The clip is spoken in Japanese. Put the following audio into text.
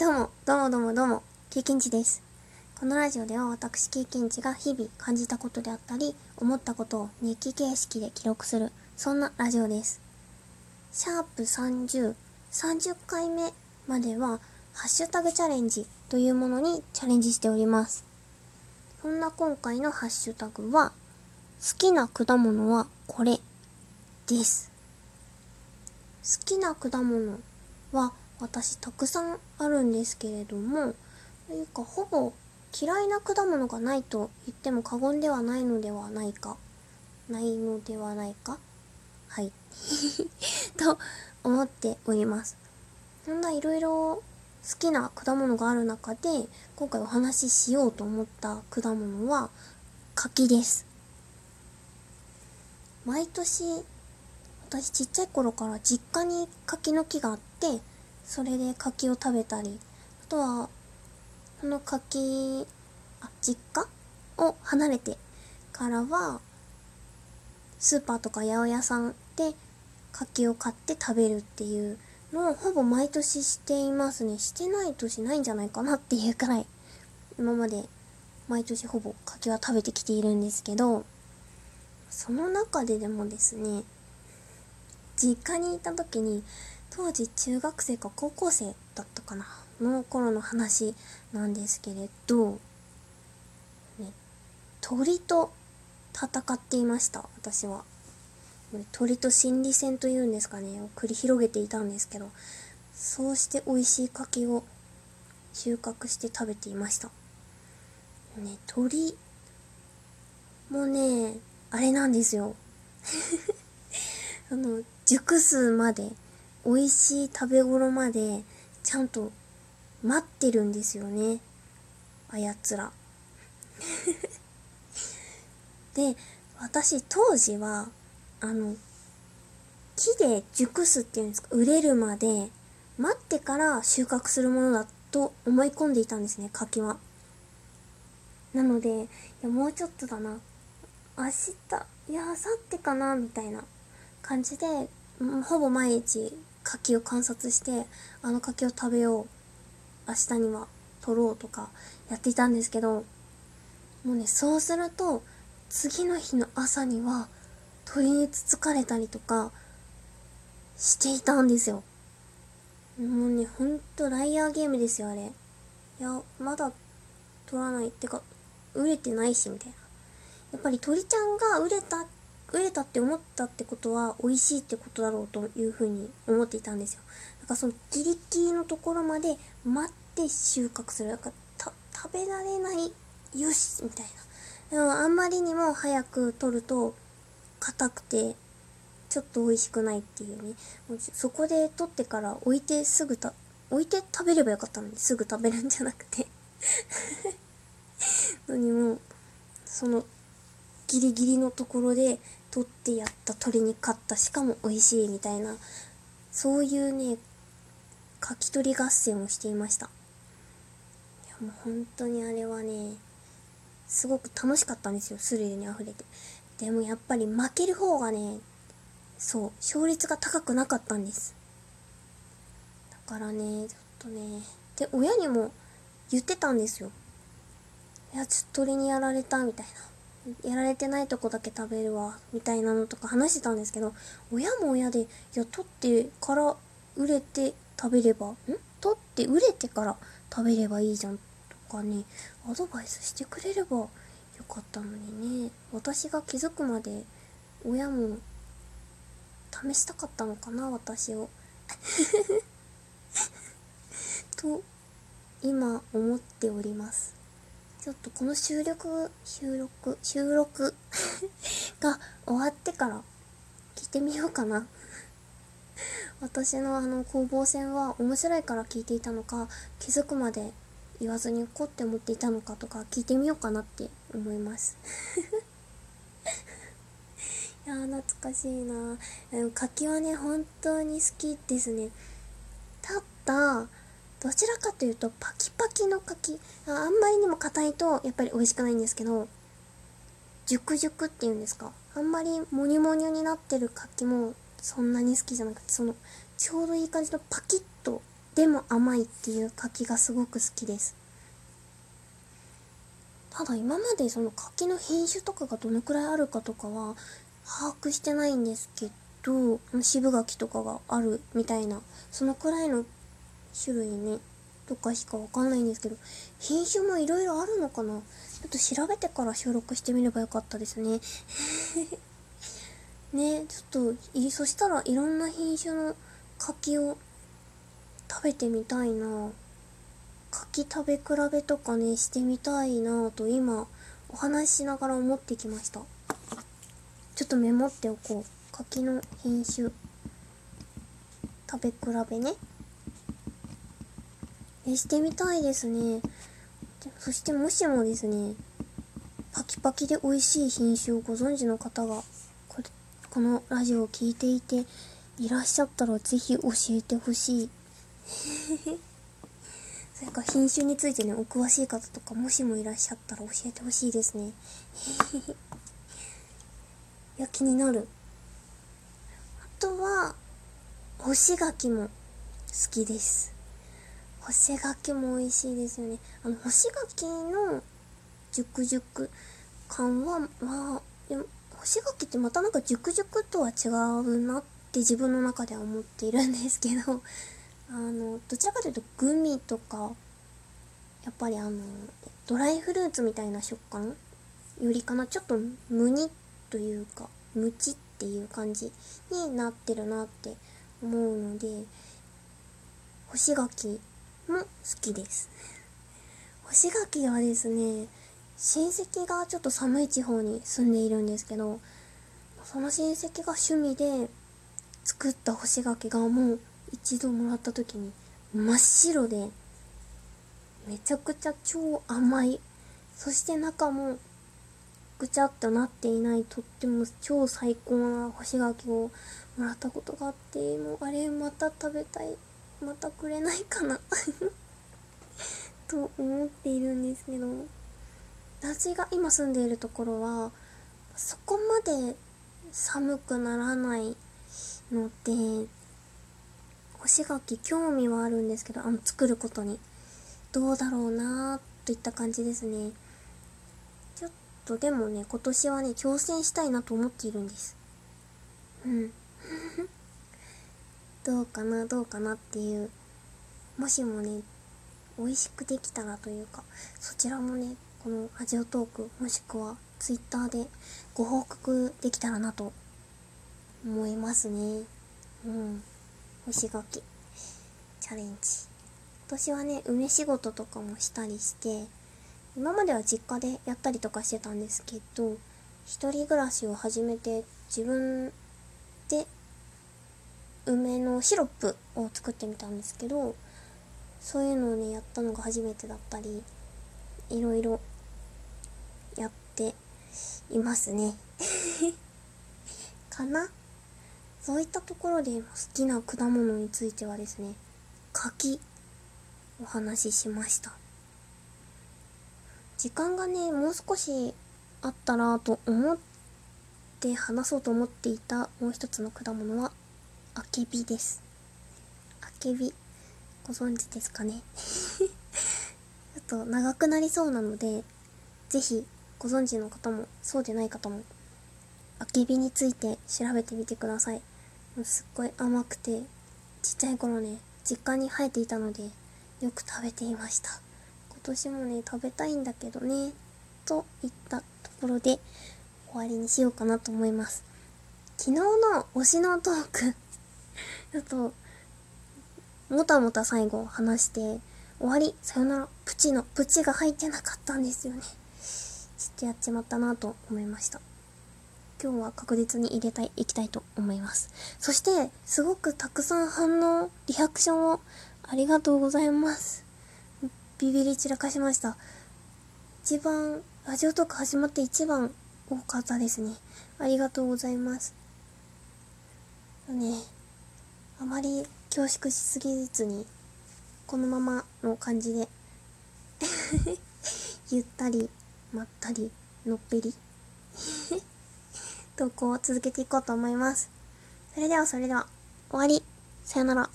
どうも、どうもどうもどうも、経験値です。このラジオでは私経験値が日々感じたことであったり、思ったことを日記形式で記録する、そんなラジオです。シャープ30、30回目までは、ハッシュタグチャレンジというものにチャレンジしております。そんな今回のハッシュタグは、好きな果物はこれです。好きな果物は私たくさんあるんですけれども、というかほぼ嫌いな果物がないと言っても過言ではないのではないか。ないのではないか？はい。と思っております。そんないろいろ好きな果物がある中で、今回お話ししようと思った果物は柿です。毎年、私ちっちゃい頃から実家に柿の木があって、それで柿を食べたり、あとは、その柿、あ、実家？を離れてからは、スーパーとか八百屋さんで柿を買って食べるっていうのをほぼ毎年していますね。してない年ないんじゃないかなっていうくらい、今まで毎年ほぼ柿は食べてきているんですけど、その中ででもですね、実家にいた時に当時中学生か高校生だったかなの頃の話なんですけれど、ね、鳥と戦っていました私は。鳥と心理戦というんですかねを繰り広げていたんですけどそうして美味しい柿を収穫して食べていました。ね鳥もねあれなんですよ。あの熟すまで美味しい食べ頃までちゃんと待ってるんですよね。あやつら。で、私当時は、あの、木で熟すっていうんですか、売れるまで待ってから収穫するものだと思い込んでいたんですね、柿は。なので、いや、もうちょっとだな。明日、いや、明後日かな、みたいな感じで、ほぼ毎日柿を観察してあの柿を食べよう。明日には取ろうとかやっていたんですけどもうねそうすると次の日の朝には鳥につつかれたりとかしていたんですよ。もうねほんとライアーゲームですよあれ。いやまだ取らない。ってか売れてないしみたいな。やっぱり鳥ちゃんが売れたって売れたって思ったってことは美味しいってことだろうというふうに思っていたんですよ。だからそのギリギリのところまで待って収穫する。だから食べられない、よしみたいな。でもあんまりにも早く取ると硬くてちょっと美味しくないっていうね。そこで取ってから置いてすぐた、置いて食べればよかったのにすぐ食べるんじゃなくて のにも、そのギリギリのところで取ってやった鳥に勝った。しかも美味しいみたいな。そういうねかき取り合戦をしていました。いやもう本当にあれはねすごく楽しかったんですよ。スリルにあふれて。でもやっぱり負ける方がねそう勝率が高くなかったんです。だからねちょっとねで親にも言ってたんですよ。いやちょっと鳥にやられたみたいな。やられてないとこだけ食べるわみたいなのとか話してたんですけど親も親でいや取ってから売れて食べればん？取って売れてから食べればいいじゃんとかねアドバイスしてくれればよかったのにね。私が気づくまで親も試したかったのかな私を。と今思っております。ちょっとこの収録、収録、収録 が終わってから聞いてみようかな。私のあの攻防戦は面白いから聞いていたのか、気づくまで言わずに怒って思っていたのかとか聞いてみようかなって思います。いやー懐かしいな。柿はね本当に好きですね。たったどちらかというとパキパキの柿。あんまりにも硬いとやっぱり美味しくないんですけど熟熟っていうんですか。あんまりモニュモニュになってる柿もそんなに好きじゃなくてそのちょうどいい感じのパキッとでも甘いっていう柿がすごく好きです。ただ今までその柿の品種とかがどのくらいあるかとかは把握してないんですけど渋柿とかがあるみたいなそのくらいの種類ねとかしかわかんないんですけど品種もいろいろあるのかな？ちょっと調べてから収録してみればよかったですね。ねちょっとそしたらいろんな品種の柿を食べてみたいな。柿食べ比べとかねしてみたいなと今お話ししながら思ってきました。ちょっとメモっておこう。柿の品種食べ比べね。えしてみたいですね。そしてもしもですねパキパキで美味しい品種をご存知の方がこれこのラジオを聴いていていらっしゃったらぜひ教えてほしい。それか品種についてねお詳しい方とかもしもいらっしゃったら教えてほしいですね。いや気になる。あとは干し柿も好きです。干し柿も美味しいですよね。あの干し柿の熟熟感はまあでも干し柿ってまたなんか熟熟とは違うなって自分の中では思っているんですけど あのどちらかというとグミとかやっぱりあのドライフルーツみたいな食感よりかなちょっとムニというかムチっていう感じになってるなって思うので干し柿も好きです干し柿はですね親戚がちょっと寒い地方に住んでいるんですけどその親戚が趣味で作った干し柿がもう一度もらった時に真っ白でめちゃくちゃ超甘い。そして中もぐちゃっとなっていないとっても超最高な干し柿をもらったことがあってもうあれまた食べたい。またくれないかな。と思っているんですけど私が今住んでいるところはそこまで寒くならないので干し柿興味はあるんですけどあの作ることに。どうだろうなといった感じですね。ちょっとでもね今年はね挑戦したいなと思っているんです。うん。どうかなどうかなっていうもしもね美味しくできたらというかそちらもねこのラジオトークもしくは twitter でご報告できたらなと思いますね。うん。干し柿。チャレンジ。私はね梅仕事とかもしたりして今までは実家でやったりとかしてたんですけど一人暮らしを始めて自分で梅のシロップを作ってみたんですけどそういうのをねやったのが初めてだったりいろいろやっていますね。かな？そういったところで好きな果物についてはですね柿お話ししました。時間がねもう少しあったらと思って話そうと思っていたもう一つの果物はあけびです。あけびご存知ですかね？ちょっと長くなりそうなので是非ご存知の方もそうでない方もあけびについて調べてみてください。すっごい甘くてちっちゃい頃ね実家に生えていたのでよく食べていました。今年もね食べたいんだけどねといったところで終わりにしようかなと思います。昨日の推しのトークちょっともたもた最後話して終わりさよならプチのプチが入ってなかったんですよねちょっとやっちまったなと思いました今日は確実に入れたい、いきたいと思います。そして、すごくたくさん反応、リアクションをありがとうございます。ビビり散らかしました。一番、ラジオトーク始まって一番多かったですね。ありがとうございます。ね、まり恐縮しすぎずに、このままの感じで ゆったり、まったり、のっぺり 投稿を続けていこうと思います。それではそれでは、終わり。さよなら。